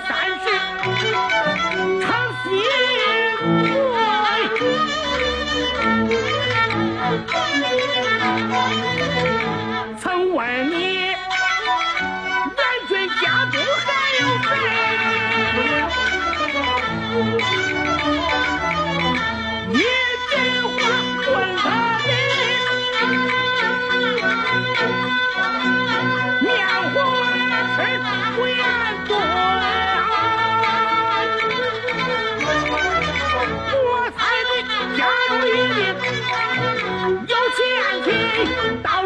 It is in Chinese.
三十曾为你打